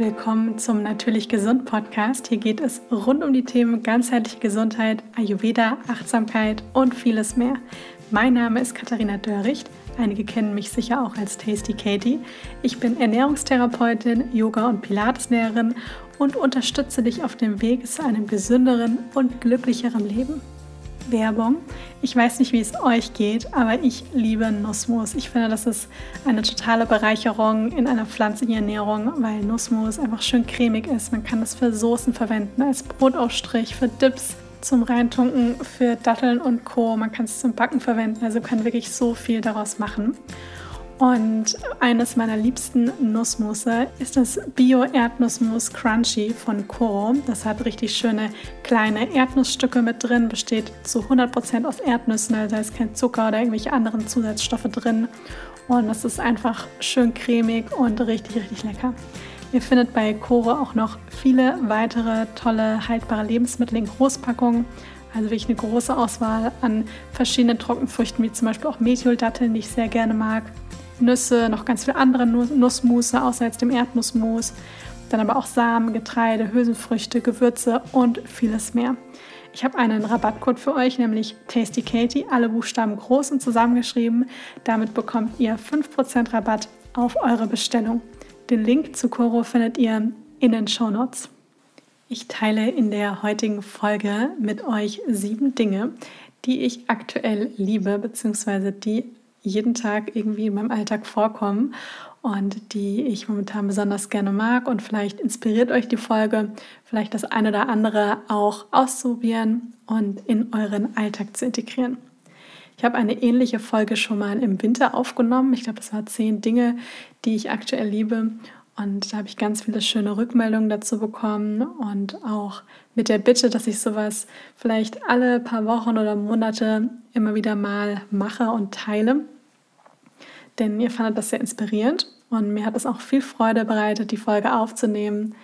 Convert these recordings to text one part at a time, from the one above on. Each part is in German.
willkommen zum Natürlich Gesund Podcast. Hier geht es rund um die Themen ganzheitliche Gesundheit, Ayurveda, Achtsamkeit und vieles mehr. Mein Name ist Katharina Dörricht. Einige kennen mich sicher auch als Tasty Katie. Ich bin Ernährungstherapeutin, Yoga- und Pilateslehrerin und unterstütze dich auf dem Weg zu einem gesünderen und glücklicheren Leben. Werbung. Ich weiß nicht, wie es euch geht, aber ich liebe Nussmus. Ich finde, das ist eine totale Bereicherung in einer pflanzlichen Ernährung, weil Nussmus einfach schön cremig ist. Man kann das für Soßen verwenden, als Brotaufstrich, für Dips, zum Reintunken, für Datteln und Co. Man kann es zum Backen verwenden, also kann wirklich so viel daraus machen. Und eines meiner liebsten Nussmusse ist das Bio-Erdnussmus Crunchy von Koro. Das hat richtig schöne kleine Erdnussstücke mit drin, besteht zu 100% aus Erdnüssen, also da ist kein Zucker oder irgendwelche anderen Zusatzstoffe drin. Und das ist einfach schön cremig und richtig, richtig lecker. Ihr findet bei Koro auch noch viele weitere tolle haltbare Lebensmittel in Großpackungen. Also wirklich eine große Auswahl an verschiedenen Trockenfrüchten, wie zum Beispiel auch Methyl-Datteln, die ich sehr gerne mag. Nüsse, noch ganz viele andere Nussmusse, außer jetzt dem Erdnussmus. Dann aber auch Samen, Getreide, Hülsenfrüchte, Gewürze und vieles mehr. Ich habe einen Rabattcode für euch, nämlich Tasty Katie, alle Buchstaben groß und zusammengeschrieben. Damit bekommt ihr 5% Rabatt auf eure Bestellung. Den Link zu Coro findet ihr in den Show Notes. Ich teile in der heutigen Folge mit euch sieben Dinge, die ich aktuell liebe, beziehungsweise die jeden Tag irgendwie in meinem Alltag vorkommen und die ich momentan besonders gerne mag. Und vielleicht inspiriert euch die Folge, vielleicht das eine oder andere auch auszuprobieren und in euren Alltag zu integrieren. Ich habe eine ähnliche Folge schon mal im Winter aufgenommen. Ich glaube, das war zehn Dinge, die ich aktuell liebe. Und da habe ich ganz viele schöne Rückmeldungen dazu bekommen und auch mit der Bitte, dass ich sowas vielleicht alle paar Wochen oder Monate immer wieder mal mache und teile. Denn ihr fandet das sehr inspirierend und mir hat es auch viel Freude bereitet, die Folge aufzunehmen.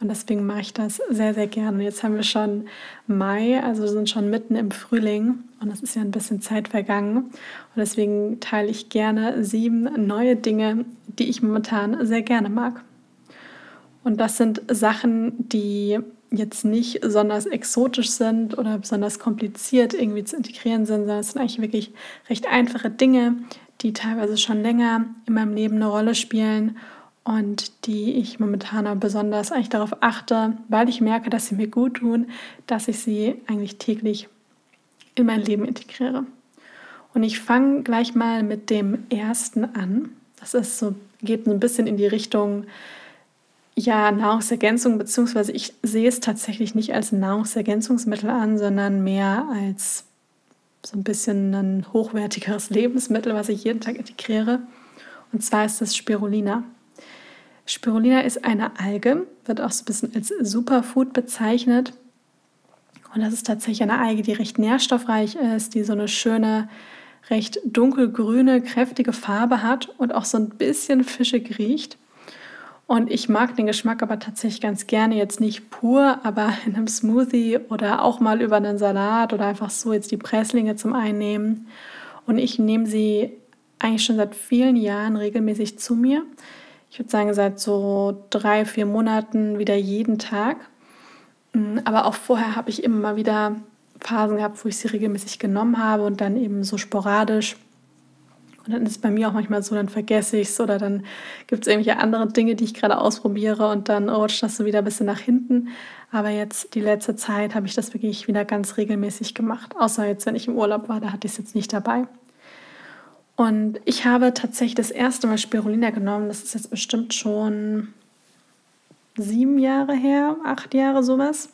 Und deswegen mache ich das sehr, sehr gerne. Jetzt haben wir schon Mai, also sind schon mitten im Frühling und es ist ja ein bisschen Zeit vergangen. Und deswegen teile ich gerne sieben neue Dinge, die ich momentan sehr gerne mag. Und das sind Sachen, die jetzt nicht besonders exotisch sind oder besonders kompliziert irgendwie zu integrieren sind, sondern es sind eigentlich wirklich recht einfache Dinge, die teilweise schon länger in meinem Leben eine Rolle spielen und die ich momentan besonders eigentlich darauf achte, weil ich merke, dass sie mir gut tun, dass ich sie eigentlich täglich in mein Leben integriere. Und ich fange gleich mal mit dem ersten an. Das ist so, geht so ein bisschen in die Richtung ja, Nahrungsergänzung, beziehungsweise ich sehe es tatsächlich nicht als Nahrungsergänzungsmittel an, sondern mehr als so ein bisschen ein hochwertigeres Lebensmittel, was ich jeden Tag integriere. Und zwar ist das Spirulina. Spirulina ist eine Alge, wird auch so ein bisschen als Superfood bezeichnet. Und das ist tatsächlich eine Alge, die recht nährstoffreich ist, die so eine schöne, recht dunkelgrüne, kräftige Farbe hat und auch so ein bisschen fischig riecht. Und ich mag den Geschmack aber tatsächlich ganz gerne, jetzt nicht pur, aber in einem Smoothie oder auch mal über einen Salat oder einfach so jetzt die Presslinge zum Einnehmen. Und ich nehme sie eigentlich schon seit vielen Jahren regelmäßig zu mir ich würde sagen, seit so drei, vier Monaten wieder jeden Tag. Mm, aber auch vorher habe ich immer mal wieder Phasen gehabt, wo ich sie regelmäßig genommen habe und dann eben so sporadisch. Und dann ist es bei mir auch manchmal so, dann vergesse ich es oder dann gibt es irgendwelche anderen Dinge, die ich gerade ausprobiere und dann rutscht das so wieder ein bisschen nach hinten. Aber jetzt die letzte Zeit habe ich das wirklich wieder ganz regelmäßig gemacht. Außer jetzt, wenn ich im Urlaub war, da hatte ich es jetzt nicht dabei. Und ich habe tatsächlich das erste Mal Spirulina genommen. Das ist jetzt bestimmt schon sieben Jahre her, acht Jahre sowas.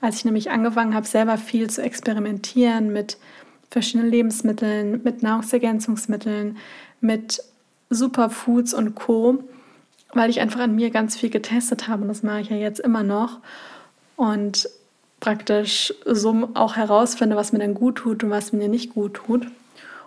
Als ich nämlich angefangen habe, selber viel zu experimentieren mit verschiedenen Lebensmitteln, mit Nahrungsergänzungsmitteln, mit Superfoods und Co., weil ich einfach an mir ganz viel getestet habe und das mache ich ja jetzt immer noch. Und praktisch so auch herausfinde, was mir dann gut tut und was mir nicht gut tut.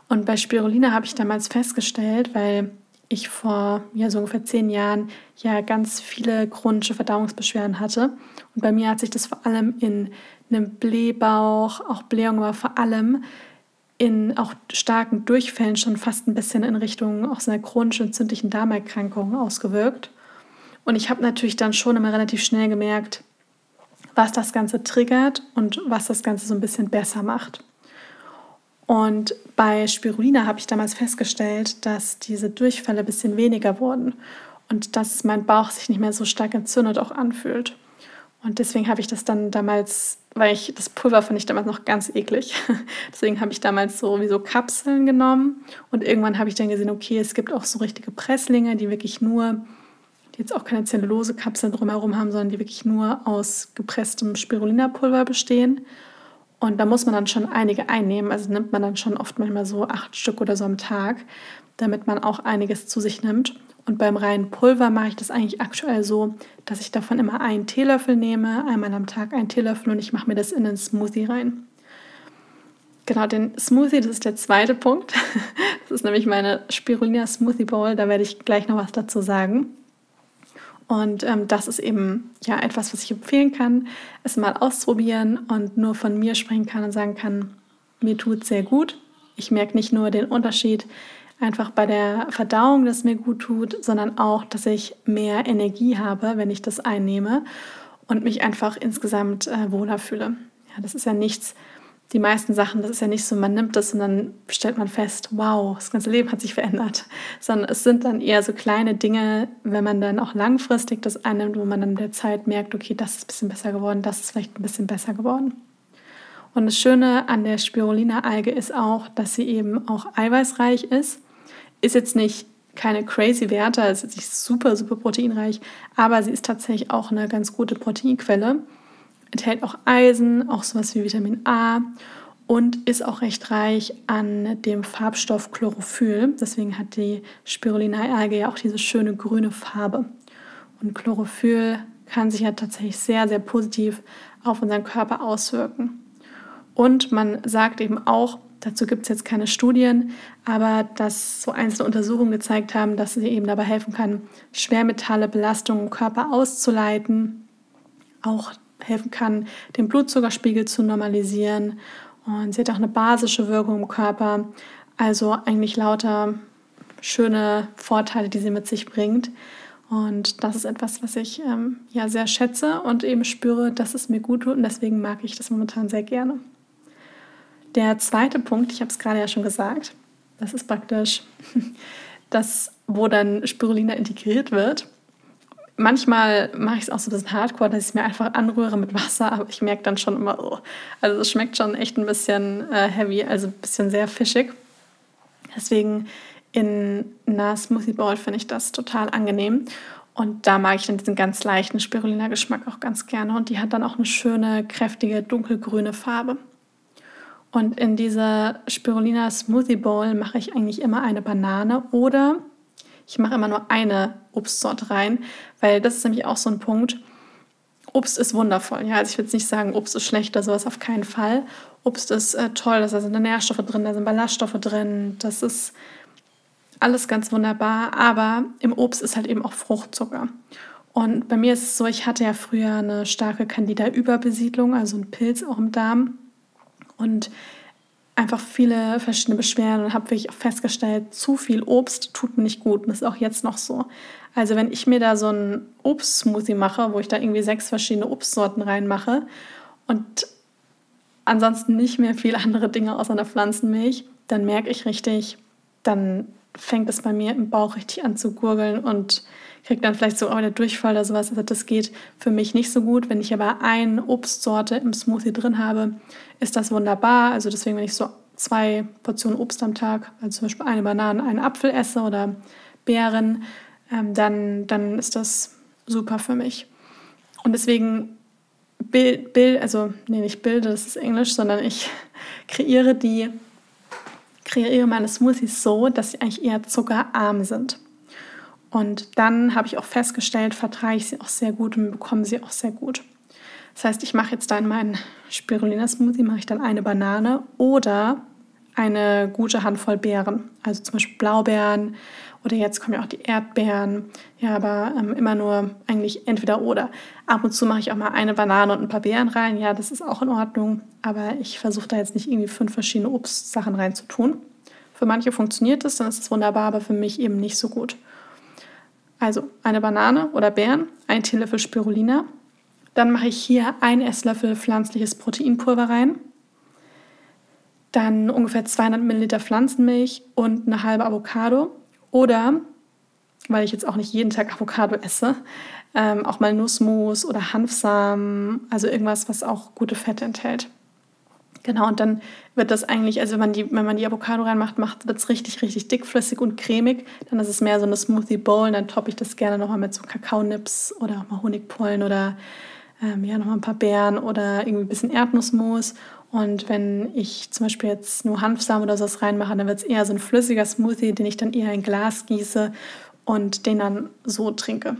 Und bei Spirulina habe ich damals festgestellt, weil ich vor ja, so ungefähr zehn Jahren ja ganz viele chronische Verdauungsbeschwerden hatte. Und bei mir hat sich das vor allem in einem Blähbauch, auch Blähung war vor allem in auch starken Durchfällen schon fast ein bisschen in Richtung auch so einer chronischen entzündlichen Darmerkrankung ausgewirkt. Und ich habe natürlich dann schon immer relativ schnell gemerkt, was das Ganze triggert und was das Ganze so ein bisschen besser macht. Und bei Spirulina habe ich damals festgestellt, dass diese Durchfälle ein bisschen weniger wurden und dass mein Bauch sich nicht mehr so stark entzündet auch anfühlt. Und deswegen habe ich das dann damals, weil ich das Pulver fand ich damals noch ganz eklig. deswegen habe ich damals so wie so Kapseln genommen und irgendwann habe ich dann gesehen, okay, es gibt auch so richtige Presslinge, die wirklich nur, die jetzt auch keine Zellulose-Kapseln drumherum haben, sondern die wirklich nur aus gepresstem Spirulina-Pulver bestehen. Und da muss man dann schon einige einnehmen. Also nimmt man dann schon oft manchmal so acht Stück oder so am Tag, damit man auch einiges zu sich nimmt. Und beim reinen Pulver mache ich das eigentlich aktuell so, dass ich davon immer einen Teelöffel nehme, einmal am Tag einen Teelöffel und ich mache mir das in den Smoothie rein. Genau, den Smoothie, das ist der zweite Punkt. Das ist nämlich meine Spirulina Smoothie Bowl. Da werde ich gleich noch was dazu sagen. Und ähm, das ist eben ja etwas, was ich empfehlen kann, es mal ausprobieren und nur von mir sprechen kann und sagen kann, mir tut sehr gut. Ich merke nicht nur den Unterschied einfach bei der Verdauung, dass es mir gut tut, sondern auch, dass ich mehr Energie habe, wenn ich das einnehme und mich einfach insgesamt äh, wohler fühle. Ja, das ist ja nichts, die meisten Sachen, das ist ja nicht so, man nimmt das und dann stellt man fest, wow, das ganze Leben hat sich verändert, sondern es sind dann eher so kleine Dinge, wenn man dann auch langfristig das einnimmt, wo man dann der Zeit merkt, okay, das ist ein bisschen besser geworden, das ist vielleicht ein bisschen besser geworden. Und das Schöne an der Spirulina-Alge ist auch, dass sie eben auch eiweißreich ist. Ist jetzt nicht keine crazy Werte, ist jetzt nicht super, super proteinreich, aber sie ist tatsächlich auch eine ganz gute Proteinquelle enthält auch Eisen, auch sowas wie Vitamin A und ist auch recht reich an dem Farbstoff Chlorophyll. Deswegen hat die Spirulina-Alge ja auch diese schöne grüne Farbe. Und Chlorophyll kann sich ja tatsächlich sehr, sehr positiv auf unseren Körper auswirken. Und man sagt eben auch, dazu gibt es jetzt keine Studien, aber dass so einzelne Untersuchungen gezeigt haben, dass sie eben dabei helfen kann, Schwermetalle, Belastungen im Körper auszuleiten, auch helfen kann, den Blutzuckerspiegel zu normalisieren. Und sie hat auch eine basische Wirkung im Körper. Also eigentlich lauter schöne Vorteile, die sie mit sich bringt. Und das ist etwas, was ich ähm, ja sehr schätze und eben spüre, dass es mir gut tut. Und deswegen mag ich das momentan sehr gerne. Der zweite Punkt, ich habe es gerade ja schon gesagt, das ist praktisch das, wo dann Spirulina integriert wird manchmal mache ich es auch so ein bisschen hardcore, dass ich es mir einfach anrühre mit Wasser, aber ich merke dann schon immer, oh, also es schmeckt schon echt ein bisschen äh, heavy, also ein bisschen sehr fischig. Deswegen in einer Smoothie Bowl finde ich das total angenehm. Und da mag ich dann diesen ganz leichten Spirulina-Geschmack auch ganz gerne. Und die hat dann auch eine schöne, kräftige, dunkelgrüne Farbe. Und in dieser Spirulina Smoothie Bowl mache ich eigentlich immer eine Banane oder ich mache immer nur eine Obstsorte rein, weil das ist nämlich auch so ein Punkt. Obst ist wundervoll. Ja, also ich will jetzt nicht sagen, Obst ist schlecht oder sowas, auf keinen Fall. Obst ist äh, toll, da sind Nährstoffe drin, da sind Ballaststoffe drin, das ist alles ganz wunderbar, aber im Obst ist halt eben auch Fruchtzucker. Und bei mir ist es so, ich hatte ja früher eine starke Candida-Überbesiedlung, also einen Pilz auch im Darm. Und einfach viele verschiedene Beschwerden und habe wirklich auch festgestellt, zu viel Obst tut mir nicht gut. Und das ist auch jetzt noch so. Also wenn ich mir da so einen Obstsmoothie mache, wo ich da irgendwie sechs verschiedene Obstsorten reinmache und ansonsten nicht mehr viele andere Dinge außer einer Pflanzenmilch, dann merke ich richtig, dann fängt es bei mir im Bauch richtig an zu gurgeln und kriege dann vielleicht so auch der Durchfall oder sowas. Also das geht für mich nicht so gut. Wenn ich aber eine Obstsorte im Smoothie drin habe, ist das wunderbar. Also deswegen, wenn ich so zwei Portionen Obst am Tag, also zum Beispiel eine Banane, einen Apfel esse oder Beeren, ähm, dann, dann ist das super für mich. Und deswegen bild, bild, also nee, nicht bilde, das ist Englisch, sondern ich kreiere die, kreiere meine Smoothies so, dass sie eigentlich eher zuckerarm sind. Und dann habe ich auch festgestellt, vertrage ich sie auch sehr gut und bekomme sie auch sehr gut. Das heißt, ich mache jetzt da in meinen Spirulina-Smoothie mache ich dann eine Banane oder eine gute Handvoll Beeren. Also zum Beispiel Blaubeeren oder jetzt kommen ja auch die Erdbeeren. Ja, aber ähm, immer nur eigentlich entweder oder. Ab und zu mache ich auch mal eine Banane und ein paar Beeren rein. Ja, das ist auch in Ordnung. Aber ich versuche da jetzt nicht irgendwie fünf verschiedene Obstsachen reinzutun. Für manche funktioniert es, dann ist es wunderbar, aber für mich eben nicht so gut. Also eine Banane oder Beeren, ein Teelöffel Spirulina. Dann mache ich hier ein Esslöffel pflanzliches Proteinpulver rein. Dann ungefähr 200 Milliliter Pflanzenmilch und eine halbe Avocado. Oder, weil ich jetzt auch nicht jeden Tag Avocado esse, ähm, auch mal Nussmus oder Hanfsamen, also irgendwas, was auch gute Fette enthält. Genau, und dann wird das eigentlich, also wenn man die, wenn man die Avocado reinmacht, wird es richtig, richtig dickflüssig und cremig. Dann ist es mehr so eine Smoothie Bowl und dann toppe ich das gerne nochmal mit so Kakaonips oder auch mal Honigpollen oder ähm, ja, nochmal ein paar Beeren oder irgendwie ein bisschen Erdnussmus. Und wenn ich zum Beispiel jetzt nur Hanfsamen oder sowas reinmache, dann wird es eher so ein flüssiger Smoothie, den ich dann eher in Glas gieße und den dann so trinke.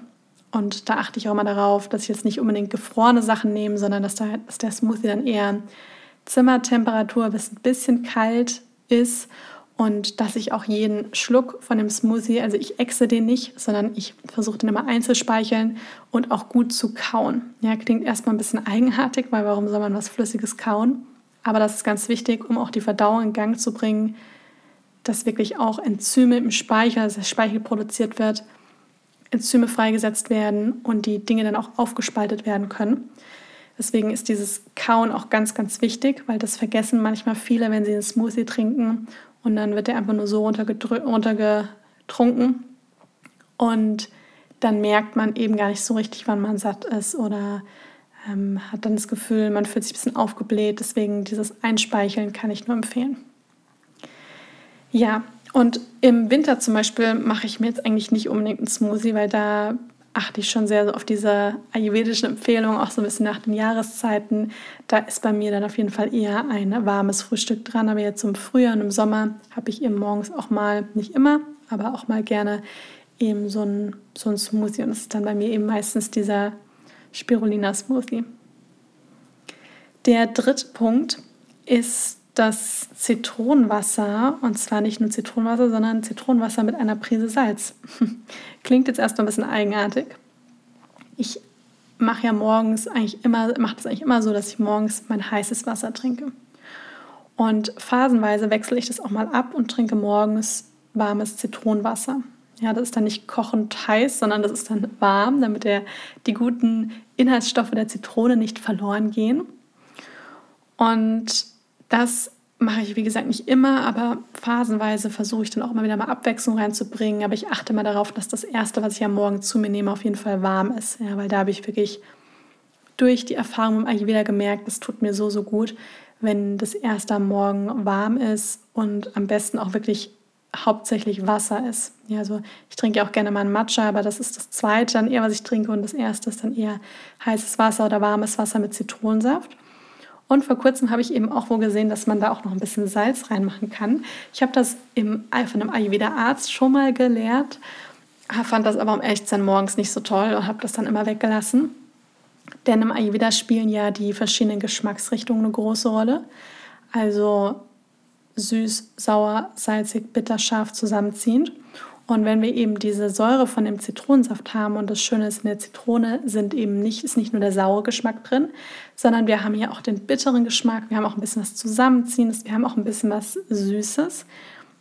Und da achte ich auch mal darauf, dass ich jetzt nicht unbedingt gefrorene Sachen nehme, sondern dass, da, dass der Smoothie dann eher Zimmertemperatur bis ein bisschen kalt ist und dass ich auch jeden Schluck von dem Smoothie, also ich exe den nicht, sondern ich versuche den immer einzuspeicheln und auch gut zu kauen. Ja, klingt erstmal ein bisschen eigenartig, weil warum soll man was Flüssiges kauen? Aber das ist ganz wichtig, um auch die Verdauung in Gang zu bringen, dass wirklich auch Enzyme im Speichel, also der Speichel produziert wird, Enzyme freigesetzt werden und die Dinge dann auch aufgespaltet werden können. Deswegen ist dieses Kauen auch ganz, ganz wichtig, weil das vergessen manchmal viele, wenn sie einen Smoothie trinken und dann wird der einfach nur so runtergetrunken und dann merkt man eben gar nicht so richtig, wann man satt ist oder ähm, hat dann das Gefühl, man fühlt sich ein bisschen aufgebläht. Deswegen dieses Einspeicheln kann ich nur empfehlen. Ja, und im Winter zum Beispiel mache ich mir jetzt eigentlich nicht unbedingt einen Smoothie, weil da achte ich schon sehr auf diese ayurvedischen Empfehlungen, auch so ein bisschen nach den Jahreszeiten. Da ist bei mir dann auf jeden Fall eher ein warmes Frühstück dran. Aber jetzt im Frühjahr und im Sommer habe ich eben morgens auch mal, nicht immer, aber auch mal gerne eben so ein, so ein Smoothie. Und das ist dann bei mir eben meistens dieser Spirulina-Smoothie. Der dritte Punkt ist das Zitronenwasser, und zwar nicht nur Zitronenwasser, sondern Zitronenwasser mit einer Prise Salz. Klingt jetzt erstmal ein bisschen eigenartig. Ich mache ja morgens eigentlich immer, mache das eigentlich immer so, dass ich morgens mein heißes Wasser trinke. Und phasenweise wechsle ich das auch mal ab und trinke morgens warmes Zitronenwasser. Ja, das ist dann nicht kochend heiß, sondern das ist dann warm, damit der, die guten Inhaltsstoffe der Zitrone nicht verloren gehen. Und das mache ich, wie gesagt, nicht immer, aber phasenweise versuche ich dann auch immer wieder mal Abwechslung reinzubringen. Aber ich achte mal darauf, dass das Erste, was ich am Morgen zu mir nehme, auf jeden Fall warm ist. Ja, weil da habe ich wirklich durch die Erfahrung im Ayurveda gemerkt, das tut mir so, so gut, wenn das Erste am Morgen warm ist und am besten auch wirklich hauptsächlich Wasser ist. Ja, also ich trinke auch gerne mal einen Matcha, aber das ist das Zweite dann eher, was ich trinke. Und das Erste ist dann eher heißes Wasser oder warmes Wasser mit Zitronensaft. Und vor kurzem habe ich eben auch wohl gesehen, dass man da auch noch ein bisschen Salz reinmachen kann. Ich habe das im, von einem Ayurveda-Arzt schon mal gelehrt, fand das aber um ehrlich zu sein morgens nicht so toll und habe das dann immer weggelassen. Denn im Ayurveda spielen ja die verschiedenen Geschmacksrichtungen eine große Rolle. Also süß, sauer, salzig, bitter, scharf zusammenziehend. Und wenn wir eben diese Säure von dem Zitronensaft haben und das Schöne ist, in der Zitrone sind eben nicht, ist nicht nur der saure Geschmack drin, sondern wir haben hier auch den bitteren Geschmack, wir haben auch ein bisschen was Zusammenziehendes, wir haben auch ein bisschen was Süßes.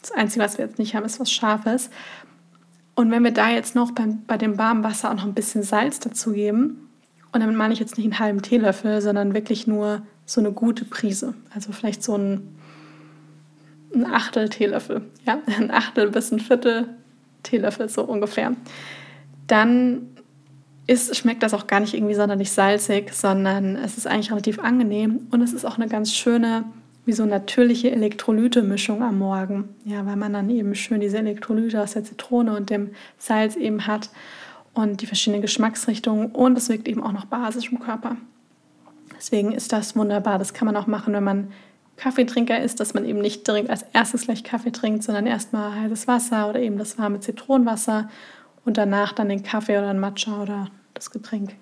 Das Einzige, was wir jetzt nicht haben, ist was Scharfes. Und wenn wir da jetzt noch beim, bei dem warmen Wasser auch noch ein bisschen Salz dazugeben, und damit meine ich jetzt nicht einen halben Teelöffel, sondern wirklich nur so eine gute Prise. Also vielleicht so ein, ein Achtel Teelöffel. Ja, ein Achtel bis ein Viertel Teelöffel so ungefähr. Dann ist, schmeckt das auch gar nicht irgendwie sonderlich salzig, sondern es ist eigentlich relativ angenehm und es ist auch eine ganz schöne, wie so natürliche Elektrolyte-Mischung am Morgen. Ja, weil man dann eben schön diese Elektrolyte aus der Zitrone und dem Salz eben hat und die verschiedenen Geschmacksrichtungen und es wirkt eben auch noch basisch im Körper. Deswegen ist das wunderbar. Das kann man auch machen, wenn man Kaffeetrinker ist, dass man eben nicht direkt als erstes gleich Kaffee trinkt, sondern erstmal heißes Wasser oder eben das warme Zitronenwasser und danach dann den Kaffee oder ein Matcha oder das Getränk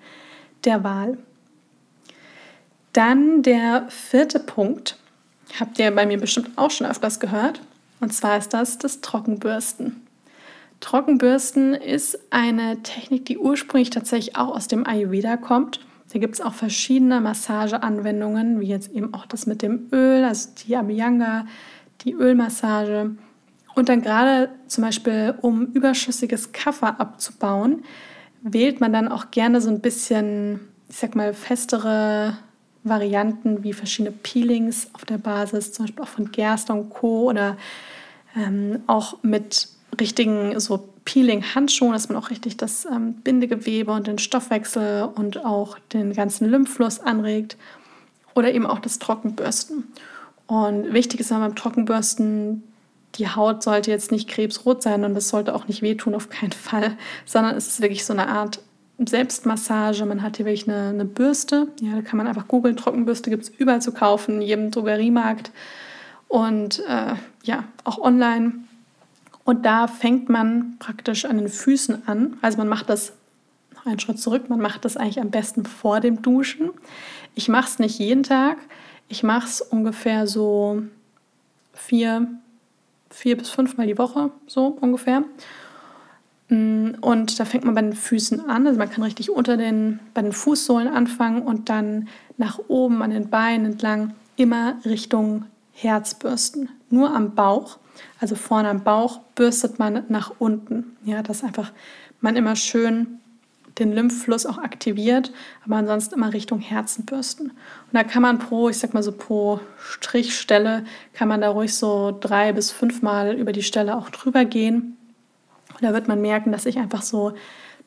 der Wahl. Dann der vierte Punkt, habt ihr bei mir bestimmt auch schon öfters gehört, und zwar ist das das Trockenbürsten. Trockenbürsten ist eine Technik, die ursprünglich tatsächlich auch aus dem Ayurveda kommt da gibt es auch verschiedene Massageanwendungen, wie jetzt eben auch das mit dem Öl, also die Abhyanga, die Ölmassage. Und dann gerade zum Beispiel, um überschüssiges Kaffer abzubauen, wählt man dann auch gerne so ein bisschen, ich sag mal, festere Varianten wie verschiedene Peelings auf der Basis, zum Beispiel auch von Gerste und Co. oder ähm, auch mit richtigen so Peeling-Handschuhen, dass man auch richtig das ähm, Bindegewebe und den Stoffwechsel und auch den ganzen Lymphfluss anregt oder eben auch das Trockenbürsten. Und wichtig ist beim Trockenbürsten, die Haut sollte jetzt nicht krebsrot sein und es sollte auch nicht wehtun, auf keinen Fall, sondern es ist wirklich so eine Art Selbstmassage. Man hat hier wirklich eine, eine Bürste. Ja, da kann man einfach googeln. Trockenbürste gibt es überall zu kaufen, in jedem Drogeriemarkt und äh, ja, auch online. Und da fängt man praktisch an den Füßen an. Also man macht das noch einen Schritt zurück. Man macht das eigentlich am besten vor dem Duschen. Ich mache es nicht jeden Tag. Ich mache es ungefähr so vier, vier bis fünfmal die Woche, so ungefähr. Mm, und da fängt man bei den Füßen an. Also man kann richtig unter den, bei den Fußsohlen anfangen und dann nach oben an den Beinen entlang immer Richtung Herz bürsten. Nur am Bauch, also vorne am Bauch, bürstet man nach unten. Ja, dass einfach man immer schön den Lymphfluss auch aktiviert, aber ansonsten immer Richtung Herzen bürsten. Und da kann man pro, ich sag mal so pro Strichstelle, kann man da ruhig so drei bis fünfmal über die Stelle auch drüber gehen. Und da wird man merken, dass sich einfach so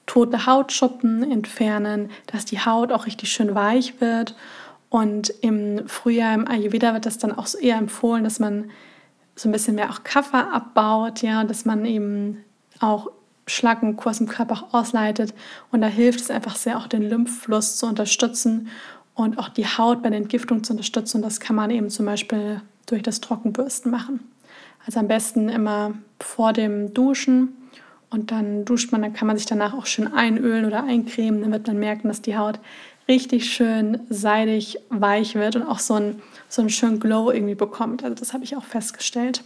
tote Hautschuppen entfernen, dass die Haut auch richtig schön weich wird und im Frühjahr im Ayurveda wird das dann auch eher empfohlen, dass man so ein bisschen mehr auch Kaffer abbaut, ja, dass man eben auch Schlacken aus dem Körper auch ausleitet. Und da hilft es einfach sehr, auch den Lymphfluss zu unterstützen und auch die Haut bei der Entgiftung zu unterstützen. Und das kann man eben zum Beispiel durch das Trockenbürsten machen. Also am besten immer vor dem Duschen und dann duscht man, dann kann man sich danach auch schön einölen oder eincremen. Dann wird man merken, dass die Haut richtig schön seidig, weich wird und auch so einen, so einen schönen Glow irgendwie bekommt. Also das habe ich auch festgestellt.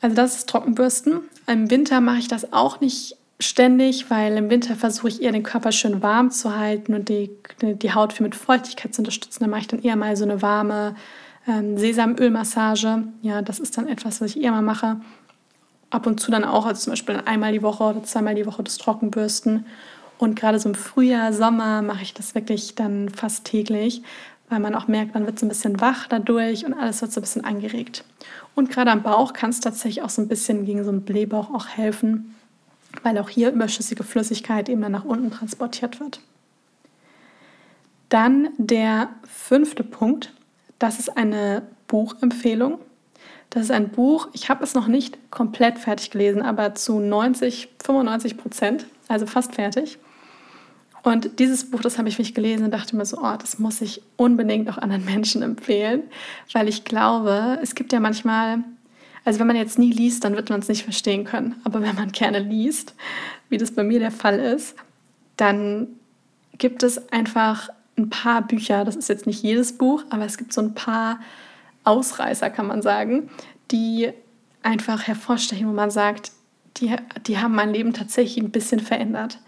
Also das ist Trockenbürsten. Im Winter mache ich das auch nicht ständig, weil im Winter versuche ich eher den Körper schön warm zu halten und die, die Haut für mit Feuchtigkeit zu unterstützen. Da mache ich dann eher mal so eine warme ähm, Sesamölmassage. Ja, das ist dann etwas, was ich eher mal mache. Ab und zu dann auch, also zum Beispiel einmal die Woche oder zweimal die Woche das Trockenbürsten. Und gerade so im Frühjahr, Sommer mache ich das wirklich dann fast täglich, weil man auch merkt, man wird so ein bisschen wach dadurch und alles wird so ein bisschen angeregt. Und gerade am Bauch kann es tatsächlich auch so ein bisschen gegen so einen Blähbauch auch helfen, weil auch hier überschüssige Flüssigkeit eben dann nach unten transportiert wird. Dann der fünfte Punkt, das ist eine Buchempfehlung. Das ist ein Buch, ich habe es noch nicht komplett fertig gelesen, aber zu 90, 95 Prozent, also fast fertig. Und dieses Buch, das habe ich mich gelesen und dachte mir so, oh, das muss ich unbedingt auch anderen Menschen empfehlen, weil ich glaube, es gibt ja manchmal, also wenn man jetzt nie liest, dann wird man es nicht verstehen können. Aber wenn man gerne liest, wie das bei mir der Fall ist, dann gibt es einfach ein paar Bücher, das ist jetzt nicht jedes Buch, aber es gibt so ein paar Ausreißer, kann man sagen, die einfach hervorstechen, wo man sagt, die, die haben mein Leben tatsächlich ein bisschen verändert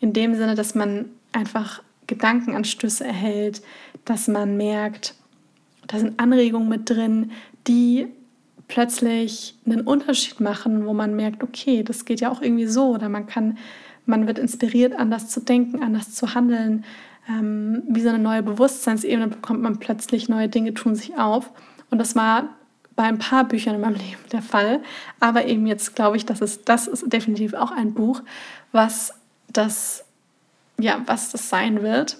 in dem Sinne, dass man einfach Gedankenanstöße erhält, dass man merkt, da sind Anregungen mit drin, die plötzlich einen Unterschied machen, wo man merkt, okay, das geht ja auch irgendwie so oder man kann, man wird inspiriert, anders zu denken, anders zu handeln. Ähm, wie so eine neue Bewusstseinsebene bekommt man plötzlich neue Dinge tun sich auf. Und das war bei ein paar Büchern in meinem Leben der Fall. Aber eben jetzt glaube ich, dass es, das ist definitiv auch ein Buch, was das, ja, was das sein wird.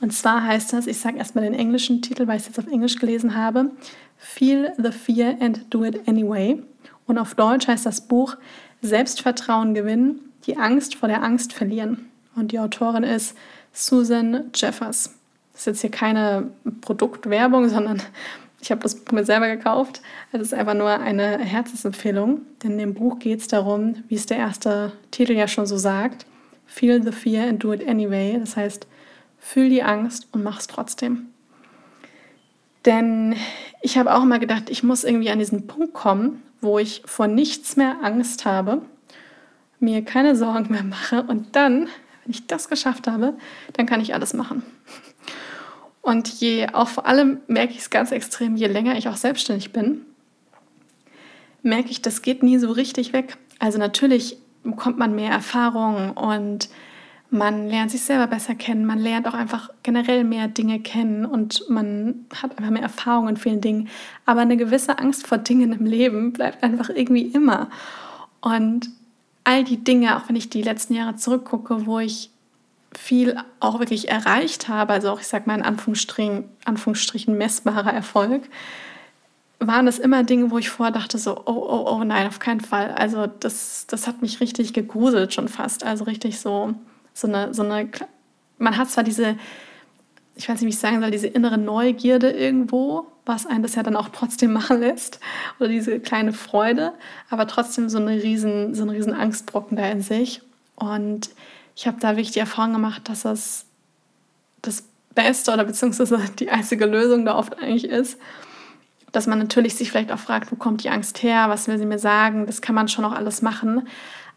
Und zwar heißt das, ich sage erstmal den englischen Titel, weil ich es jetzt auf Englisch gelesen habe, Feel the Fear and Do It Anyway. Und auf Deutsch heißt das Buch Selbstvertrauen gewinnen, die Angst vor der Angst verlieren. Und die Autorin ist Susan Jeffers. Das ist jetzt hier keine Produktwerbung, sondern ich habe das Buch mir selber gekauft. Es ist einfach nur eine Herzensempfehlung, denn in dem Buch geht es darum, wie es der erste Titel ja schon so sagt, Feel the fear and do it anyway. Das heißt, fühl die Angst und mach es trotzdem. Denn ich habe auch immer gedacht, ich muss irgendwie an diesen Punkt kommen, wo ich vor nichts mehr Angst habe, mir keine Sorgen mehr mache und dann, wenn ich das geschafft habe, dann kann ich alles machen. Und je, auch vor allem merke ich es ganz extrem, je länger ich auch selbstständig bin, merke ich, das geht nie so richtig weg. Also natürlich bekommt man mehr Erfahrung und man lernt sich selber besser kennen, man lernt auch einfach generell mehr Dinge kennen und man hat einfach mehr Erfahrung in vielen Dingen. Aber eine gewisse Angst vor Dingen im Leben bleibt einfach irgendwie immer. Und all die Dinge, auch wenn ich die letzten Jahre zurückgucke, wo ich viel auch wirklich erreicht habe, also auch ich sage mal in Anführungsstrichen, Anführungsstrichen messbarer Erfolg, waren das immer Dinge, wo ich vorher dachte, so, oh, oh, oh, nein, auf keinen Fall. Also das, das hat mich richtig gegruselt schon fast. Also richtig so, so eine, so eine, man hat zwar diese, ich weiß nicht, wie ich sagen soll, diese innere Neugierde irgendwo, was einen das ja dann auch trotzdem machen lässt, oder diese kleine Freude, aber trotzdem so eine riesen, so eine riesen Angstbrocken da in sich. Und ich habe da wirklich die Erfahrung gemacht, dass das das Beste oder beziehungsweise die einzige Lösung da oft eigentlich ist, dass man natürlich sich vielleicht auch fragt, wo kommt die Angst her, was will sie mir sagen, das kann man schon auch alles machen,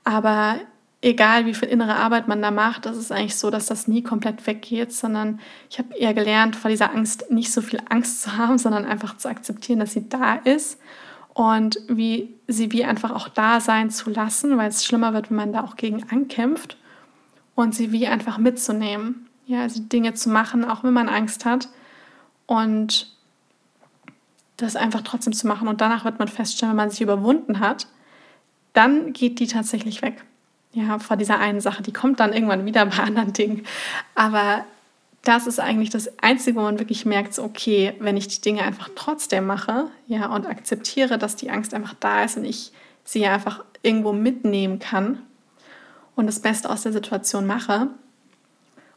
aber egal wie viel innere Arbeit man da macht, ist eigentlich so, dass das nie komplett weggeht, sondern ich habe eher gelernt, vor dieser Angst nicht so viel Angst zu haben, sondern einfach zu akzeptieren, dass sie da ist und wie sie wie einfach auch da sein zu lassen, weil es schlimmer wird, wenn man da auch gegen ankämpft und sie wie einfach mitzunehmen. Ja, also Dinge zu machen, auch wenn man Angst hat und das einfach trotzdem zu machen. Und danach wird man feststellen, wenn man sich überwunden hat, dann geht die tatsächlich weg. Ja, vor dieser einen Sache. Die kommt dann irgendwann wieder bei anderen Dingen. Aber das ist eigentlich das Einzige, wo man wirklich merkt, okay, wenn ich die Dinge einfach trotzdem mache, ja, und akzeptiere, dass die Angst einfach da ist und ich sie einfach irgendwo mitnehmen kann, und das Beste aus der Situation mache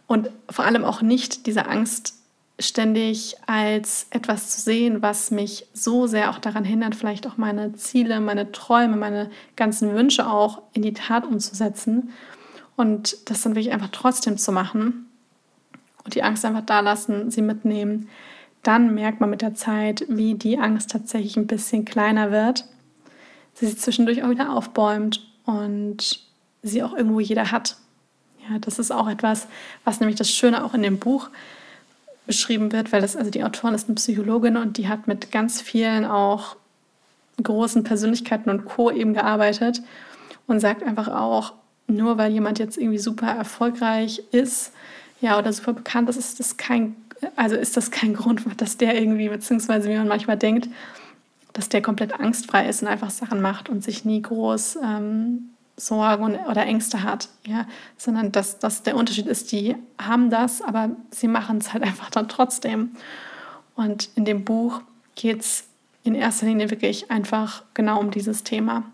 und vor allem auch nicht diese Angst ständig als etwas zu sehen, was mich so sehr auch daran hindert, vielleicht auch meine Ziele, meine Träume, meine ganzen Wünsche auch in die Tat umzusetzen und das dann wirklich einfach trotzdem zu machen und die Angst einfach da lassen, sie mitnehmen, dann merkt man mit der Zeit, wie die Angst tatsächlich ein bisschen kleiner wird, sie sich zwischendurch auch wieder aufbäumt und sie auch irgendwo jeder hat. Ja, das ist auch etwas, was nämlich das Schöne auch in dem Buch beschrieben wird, weil das, also die Autorin ist eine Psychologin und die hat mit ganz vielen auch großen Persönlichkeiten und Co. eben gearbeitet und sagt einfach auch, nur weil jemand jetzt irgendwie super erfolgreich ist, ja, oder super bekannt ist, ist das kein, also ist das kein Grund, dass der irgendwie, beziehungsweise wie man manchmal denkt, dass der komplett angstfrei ist und einfach Sachen macht und sich nie groß ähm, Sorgen oder Ängste hat, ja, sondern dass, dass der Unterschied ist, die haben das, aber sie machen es halt einfach dann trotzdem. Und in dem Buch geht es in erster Linie wirklich einfach genau um dieses Thema.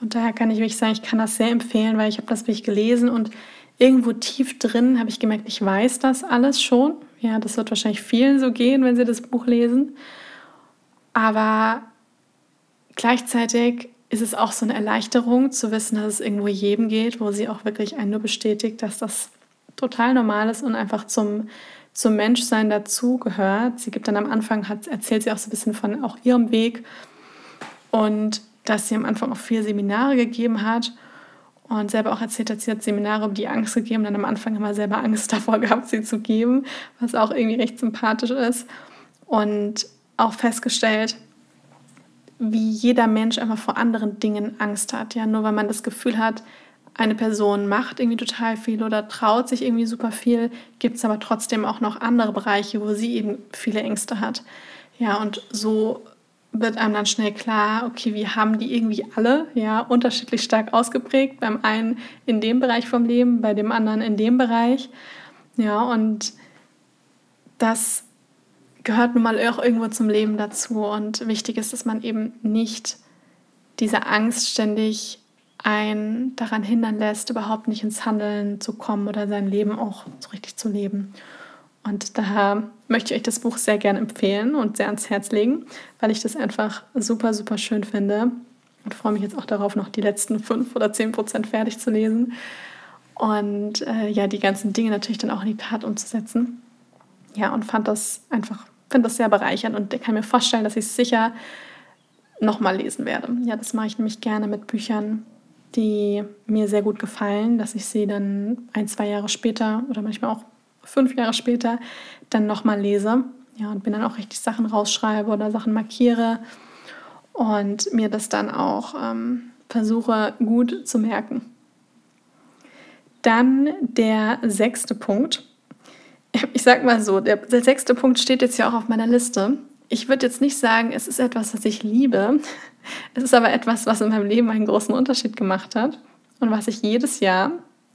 Und daher kann ich wirklich sagen, ich kann das sehr empfehlen, weil ich habe das wirklich gelesen und irgendwo tief drin habe ich gemerkt, ich weiß das alles schon. Ja, das wird wahrscheinlich vielen so gehen, wenn sie das Buch lesen. Aber gleichzeitig ist es auch so eine Erleichterung zu wissen, dass es irgendwo jedem geht, wo sie auch wirklich einen nur bestätigt, dass das total normal ist und einfach zum, zum Menschsein dazugehört. Sie gibt dann am Anfang, hat, erzählt sie auch so ein bisschen von auch ihrem Weg und dass sie am Anfang auch vier Seminare gegeben hat und selber auch erzählt hat, sie hat Seminare um die Angst gegeben, dann am Anfang immer selber Angst davor gehabt, sie zu geben, was auch irgendwie recht sympathisch ist und auch festgestellt, wie jeder Mensch einfach vor anderen Dingen Angst hat. Ja, nur weil man das Gefühl hat, eine Person macht irgendwie total viel oder traut sich irgendwie super viel, gibt es aber trotzdem auch noch andere Bereiche, wo sie eben viele Ängste hat. Ja, und so wird einem dann schnell klar, okay, wir haben die irgendwie alle, ja, unterschiedlich stark ausgeprägt. Beim einen in dem Bereich vom Leben, bei dem anderen in dem Bereich. Ja, und das gehört nun mal auch irgendwo zum Leben dazu. Und wichtig ist, dass man eben nicht diese Angst ständig einen daran hindern lässt, überhaupt nicht ins Handeln zu kommen oder sein Leben auch so richtig zu leben. Und daher möchte ich euch das Buch sehr gerne empfehlen und sehr ans Herz legen, weil ich das einfach super, super schön finde und freue mich jetzt auch darauf, noch die letzten fünf oder zehn Prozent fertig zu lesen und äh, ja, die ganzen Dinge natürlich dann auch in die Tat umzusetzen. Ja, und fand das einfach finde das sehr bereichernd und kann mir vorstellen, dass ich es sicher nochmal lesen werde. Ja, das mache ich nämlich gerne mit Büchern, die mir sehr gut gefallen, dass ich sie dann ein, zwei Jahre später oder manchmal auch fünf Jahre später dann nochmal lese. Ja, und bin dann auch richtig Sachen rausschreibe oder Sachen markiere. und mir das dann auch ähm, versuche gut zu merken. Dann der sechste Punkt. Ich sag mal so, der, der sechste Punkt steht jetzt ja auch auf meiner Liste. Ich würde jetzt nicht sagen, es ist etwas, was ich liebe. Es ist aber etwas, was in meinem Leben einen großen Unterschied gemacht hat und was ich jedes Jahr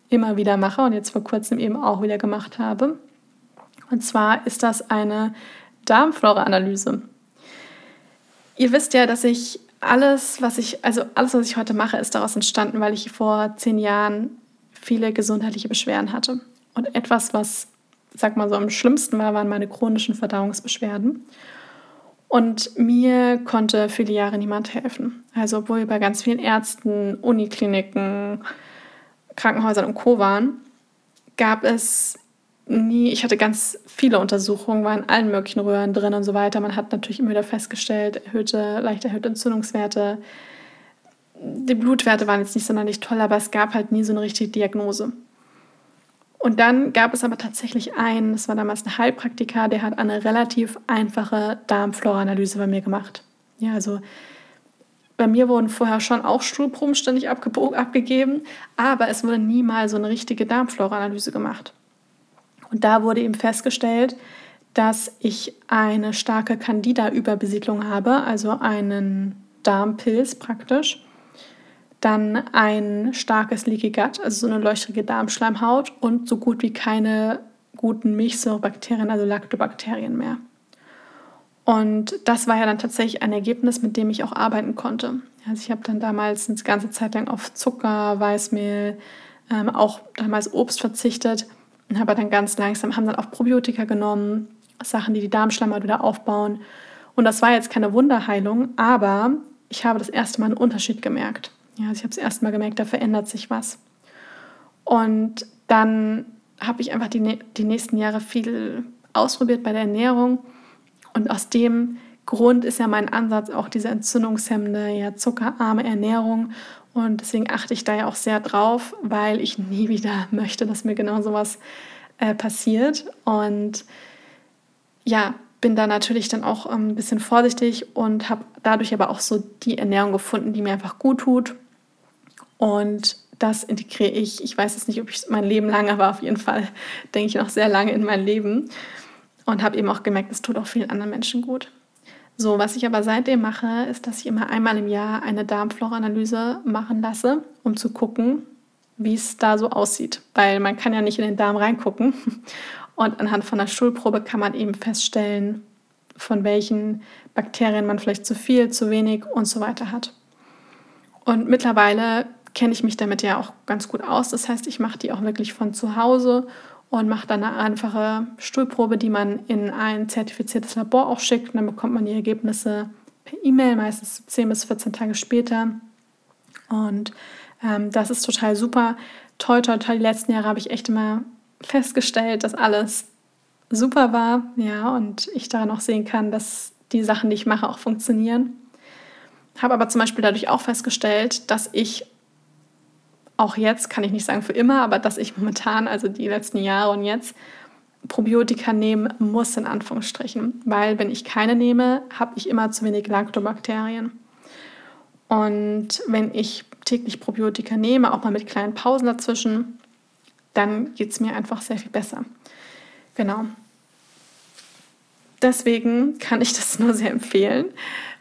immer wieder mache und jetzt vor kurzem eben auch wieder gemacht habe. Und zwar ist das eine Darmflora-Analyse. Ihr wisst ja, dass ich alles, was ich, also alles, was ich heute mache, ist daraus entstanden, weil ich vor zehn Jahren viele gesundheitliche Beschwerden hatte. Und etwas, was, sag mal so, am schlimmsten war, waren meine chronischen Verdauungsbeschwerden. Und mir konnte viele Jahre niemand helfen. Also, obwohl wir bei ganz vielen Ärzten, Unikliniken, Krankenhäusern und Co. waren, gab es nie, ich hatte ganz viele Untersuchungen, war in allen möglichen Röhren drin und so weiter. Man hat natürlich immer wieder festgestellt, erhöhte, leicht erhöhte Entzündungswerte. Die Blutwerte waren jetzt nicht sonderlich toll, aber es gab halt nie so eine richtige Diagnose. Und dann gab es aber tatsächlich einen, das war damals ein Heilpraktiker, der hat eine relativ einfache Darmflora-Analyse bei mir gemacht. Ja, also bei mir wurden vorher schon auch Stuhlproben ständig abgegeben, aber es wurde nie mal so eine richtige Darmflora-Analyse gemacht. Und da wurde eben festgestellt, dass ich eine starke Candida-Überbesiedlung habe, also einen Darmpilz praktisch dann ein starkes Leaky Gut, also so eine leuchtige Darmschleimhaut und so gut wie keine guten Milchsäurebakterien, also Lactobakterien mehr. Und das war ja dann tatsächlich ein Ergebnis, mit dem ich auch arbeiten konnte. Also ich habe dann damals eine ganze Zeit lang auf Zucker, Weißmehl, ähm, auch damals Obst verzichtet und habe dann ganz langsam, haben dann auch Probiotika genommen, Sachen, die die Darmschleimhaut wieder aufbauen. Und das war jetzt keine Wunderheilung, aber ich habe das erste Mal einen Unterschied gemerkt. Ja, also ich habe es erst mal gemerkt, da verändert sich was. Und dann habe ich einfach die, die nächsten Jahre viel ausprobiert bei der Ernährung. Und aus dem Grund ist ja mein Ansatz auch diese entzündungshemmende, ja, zuckerarme Ernährung. Und deswegen achte ich da ja auch sehr drauf, weil ich nie wieder möchte, dass mir genau sowas äh, passiert. Und ja, bin da natürlich dann auch ein bisschen vorsichtig und habe dadurch aber auch so die Ernährung gefunden, die mir einfach gut tut und das integriere ich. Ich weiß jetzt nicht, ob ich mein Leben lang, aber auf jeden Fall denke ich noch sehr lange in mein Leben. Und habe eben auch gemerkt, es tut auch vielen anderen Menschen gut. So, was ich aber seitdem mache, ist, dass ich immer einmal im Jahr eine Darmflora-Analyse machen lasse, um zu gucken, wie es da so aussieht. Weil man kann ja nicht in den Darm reingucken. Und anhand von der Stuhlprobe kann man eben feststellen, von welchen Bakterien man vielleicht zu viel, zu wenig und so weiter hat. Und mittlerweile kenne ich mich damit ja auch ganz gut aus. Das heißt, ich mache die auch wirklich von zu Hause und mache dann eine einfache Stuhlprobe, die man in ein zertifiziertes Labor auch schickt. Und dann bekommt man die Ergebnisse per E-Mail, meistens 10 bis 14 Tage später. Und ähm, das ist total super. Toi, toi, toi, die letzten Jahre habe ich echt immer festgestellt, dass alles super war. Ja, und ich daran auch sehen kann, dass die Sachen, die ich mache, auch funktionieren. Habe aber zum Beispiel dadurch auch festgestellt, dass ich auch jetzt, kann ich nicht sagen für immer, aber dass ich momentan, also die letzten Jahre und jetzt, Probiotika nehmen muss, in Anführungsstrichen. Weil wenn ich keine nehme, habe ich immer zu wenig Lactobakterien. Und wenn ich täglich Probiotika nehme, auch mal mit kleinen Pausen dazwischen, dann geht es mir einfach sehr viel besser. Genau. Deswegen kann ich das nur sehr empfehlen.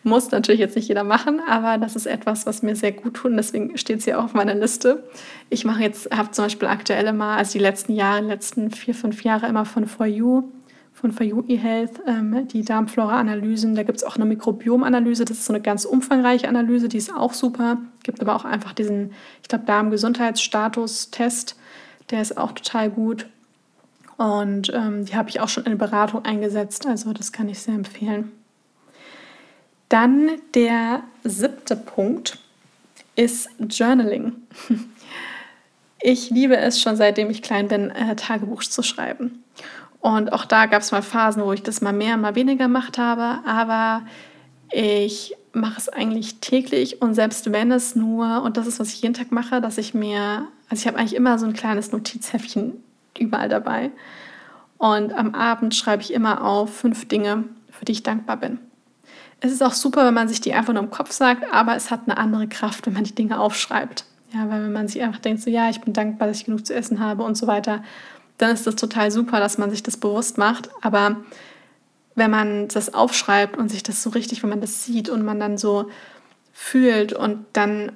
Muss natürlich jetzt nicht jeder machen, aber das ist etwas, was mir sehr gut tut und deswegen steht es hier auch auf meiner Liste. Ich mache jetzt, habe zum Beispiel aktuell immer, also die letzten Jahre, letzten vier, fünf Jahre immer von For You, von For You eHealth, ähm, die Darmflora-Analysen. Da gibt es auch eine Mikrobiom-Analyse, das ist so eine ganz umfangreiche Analyse, die ist auch super. Gibt aber auch einfach diesen, ich glaube, Darmgesundheitsstatus-Test, der ist auch total gut. Und ähm, die habe ich auch schon in Beratung eingesetzt, also das kann ich sehr empfehlen. Dann der siebte Punkt ist Journaling. Ich liebe es schon seitdem ich klein bin, äh, Tagebuch zu schreiben. Und auch da gab es mal Phasen, wo ich das mal mehr, mal weniger gemacht habe. Aber ich mache es eigentlich täglich und selbst wenn es nur, und das ist, was ich jeden Tag mache, dass ich mir, also ich habe eigentlich immer so ein kleines Notizheftchen überall dabei. Und am Abend schreibe ich immer auf fünf Dinge, für die ich dankbar bin. Es ist auch super, wenn man sich die einfach nur im Kopf sagt, aber es hat eine andere Kraft, wenn man die Dinge aufschreibt. Ja, weil wenn man sich einfach denkt, so ja, ich bin dankbar, dass ich genug zu essen habe und so weiter, dann ist das total super, dass man sich das bewusst macht. Aber wenn man das aufschreibt und sich das so richtig, wenn man das sieht und man dann so fühlt und dann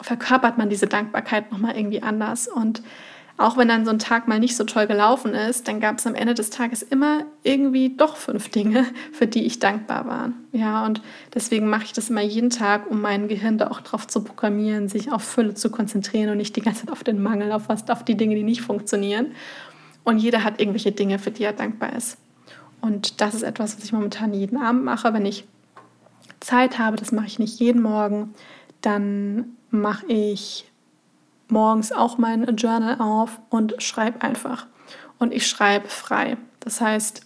verkörpert man diese Dankbarkeit nochmal irgendwie anders. Und auch wenn dann so ein Tag mal nicht so toll gelaufen ist, dann gab es am Ende des Tages immer irgendwie doch fünf Dinge, für die ich dankbar war. Ja, und deswegen mache ich das immer jeden Tag, um mein Gehirn da auch drauf zu programmieren, sich auf Fülle zu konzentrieren und nicht die ganze Zeit auf den Mangel, auf was, auf die Dinge, die nicht funktionieren. Und jeder hat irgendwelche Dinge, für die er dankbar ist. Und das ist etwas, was ich momentan jeden Abend mache, wenn ich Zeit habe. Das mache ich nicht jeden Morgen. Dann mache ich morgens auch mein Journal auf und schreibe einfach. Und ich schreibe frei. Das heißt,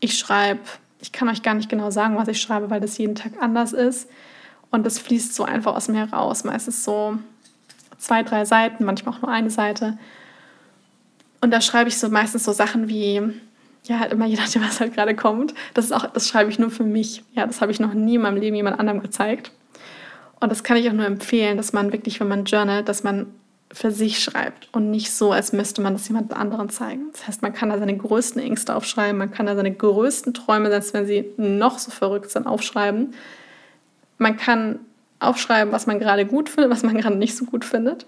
ich schreibe, ich kann euch gar nicht genau sagen, was ich schreibe, weil das jeden Tag anders ist. Und das fließt so einfach aus mir raus. Meistens so zwei, drei Seiten, manchmal auch nur eine Seite. Und da schreibe ich so meistens so Sachen wie, ja, halt immer je nachdem, was halt gerade kommt. Das ist auch, das schreibe ich nur für mich. Ja, das habe ich noch nie in meinem Leben jemand anderem gezeigt. Und das kann ich auch nur empfehlen, dass man wirklich, wenn man journalt, dass man für sich schreibt und nicht so, als müsste man das jemand anderen zeigen. Das heißt, man kann da seine größten Ängste aufschreiben, man kann da seine größten Träume, selbst wenn sie noch so verrückt sind, aufschreiben. Man kann aufschreiben, was man gerade gut findet, was man gerade nicht so gut findet.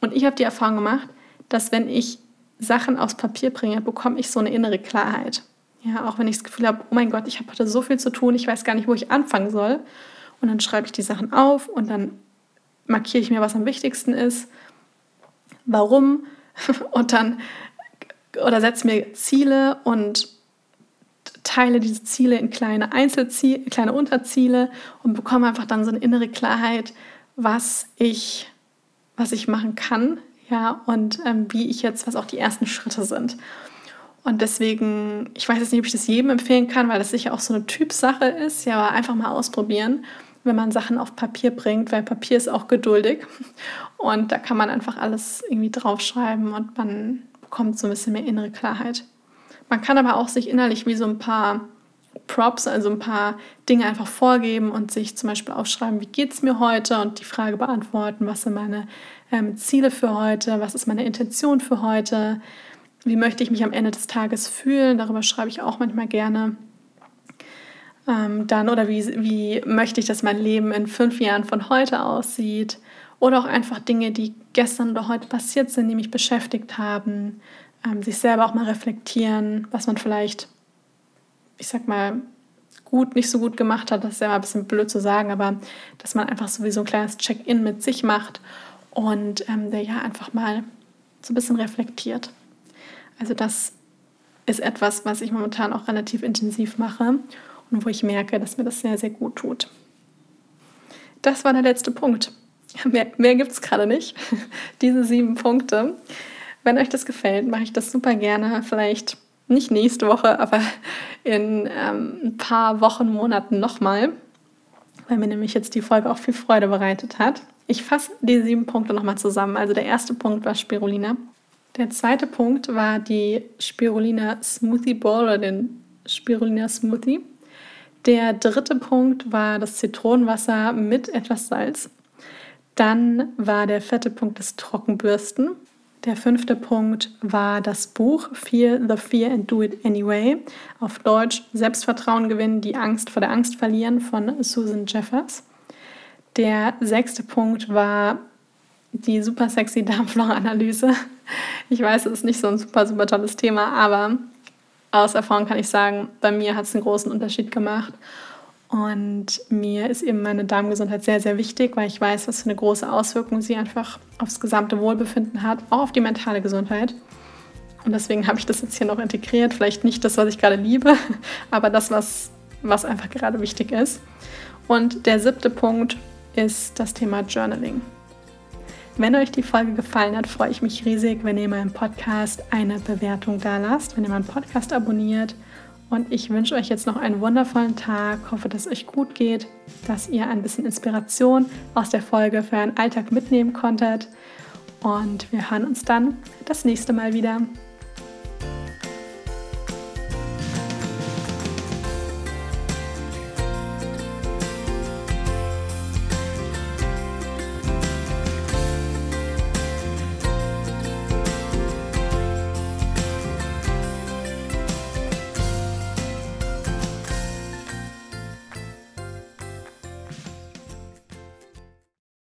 Und ich habe die Erfahrung gemacht, dass wenn ich Sachen aufs Papier bringe, bekomme ich so eine innere Klarheit. Ja, auch wenn ich das Gefühl habe, oh mein Gott, ich habe heute so viel zu tun, ich weiß gar nicht, wo ich anfangen soll. Und dann schreibe ich die Sachen auf und dann markiere ich mir, was am wichtigsten ist warum und dann oder setze mir Ziele und teile diese Ziele in kleine Einzelziele, kleine Unterziele und bekomme einfach dann so eine innere Klarheit, was ich, was ich machen kann, ja, und ähm, wie ich jetzt, was auch die ersten Schritte sind. Und deswegen, ich weiß jetzt nicht, ob ich das jedem empfehlen kann, weil das sicher auch so eine Typsache ist, ja, aber einfach mal ausprobieren wenn man Sachen auf Papier bringt, weil Papier ist auch geduldig. Und da kann man einfach alles irgendwie draufschreiben und man bekommt so ein bisschen mehr innere Klarheit. Man kann aber auch sich innerlich wie so ein paar Props, also ein paar Dinge einfach vorgeben und sich zum Beispiel aufschreiben, wie geht es mir heute und die Frage beantworten, was sind meine ähm, Ziele für heute, was ist meine Intention für heute, wie möchte ich mich am Ende des Tages fühlen, darüber schreibe ich auch manchmal gerne ähm, dann oder wie, wie möchte ich, dass mein Leben in fünf Jahren von heute aussieht? Oder auch einfach Dinge, die gestern oder heute passiert sind, die mich beschäftigt haben, ähm, sich selber auch mal reflektieren, was man vielleicht, ich sag mal, gut, nicht so gut gemacht hat, das ist ja ein bisschen blöd zu sagen, aber dass man einfach sowieso ein kleines Check-in mit sich macht und ähm, der ja einfach mal so ein bisschen reflektiert. Also das ist etwas, was ich momentan auch relativ intensiv mache und wo ich merke, dass mir das sehr, sehr gut tut. Das war der letzte Punkt. Mehr, mehr gibt es gerade nicht. Diese sieben Punkte. Wenn euch das gefällt, mache ich das super gerne. Vielleicht nicht nächste Woche, aber in ähm, ein paar Wochen, Monaten nochmal, weil mir nämlich jetzt die Folge auch viel Freude bereitet hat. Ich fasse die sieben Punkte nochmal zusammen. Also der erste Punkt war Spirulina. Der zweite Punkt war die Spirulina Smoothie Bowl oder den Spirulina Smoothie. Der dritte Punkt war das Zitronenwasser mit etwas Salz. Dann war der vierte Punkt das Trockenbürsten. Der fünfte Punkt war das Buch Fear the Fear and Do It Anyway. Auf Deutsch Selbstvertrauen gewinnen, die Angst vor der Angst verlieren von Susan Jeffers. Der sechste Punkt war die super sexy Darmflora-Analyse. Ich weiß, es ist nicht so ein super, super tolles Thema, aber aus Erfahrung kann ich sagen, bei mir hat es einen großen Unterschied gemacht. Und mir ist eben meine Darmgesundheit sehr, sehr wichtig, weil ich weiß, was für eine große Auswirkung sie einfach aufs gesamte Wohlbefinden hat, auch auf die mentale Gesundheit. Und deswegen habe ich das jetzt hier noch integriert. Vielleicht nicht das, was ich gerade liebe, aber das, was, was einfach gerade wichtig ist. Und der siebte Punkt ist das Thema Journaling. Wenn euch die Folge gefallen hat, freue ich mich riesig, wenn ihr meinem Podcast eine Bewertung da lasst, wenn ihr meinen Podcast abonniert. Und ich wünsche euch jetzt noch einen wundervollen Tag, hoffe, dass es euch gut geht, dass ihr ein bisschen Inspiration aus der Folge für euren Alltag mitnehmen konntet. Und wir hören uns dann das nächste Mal wieder.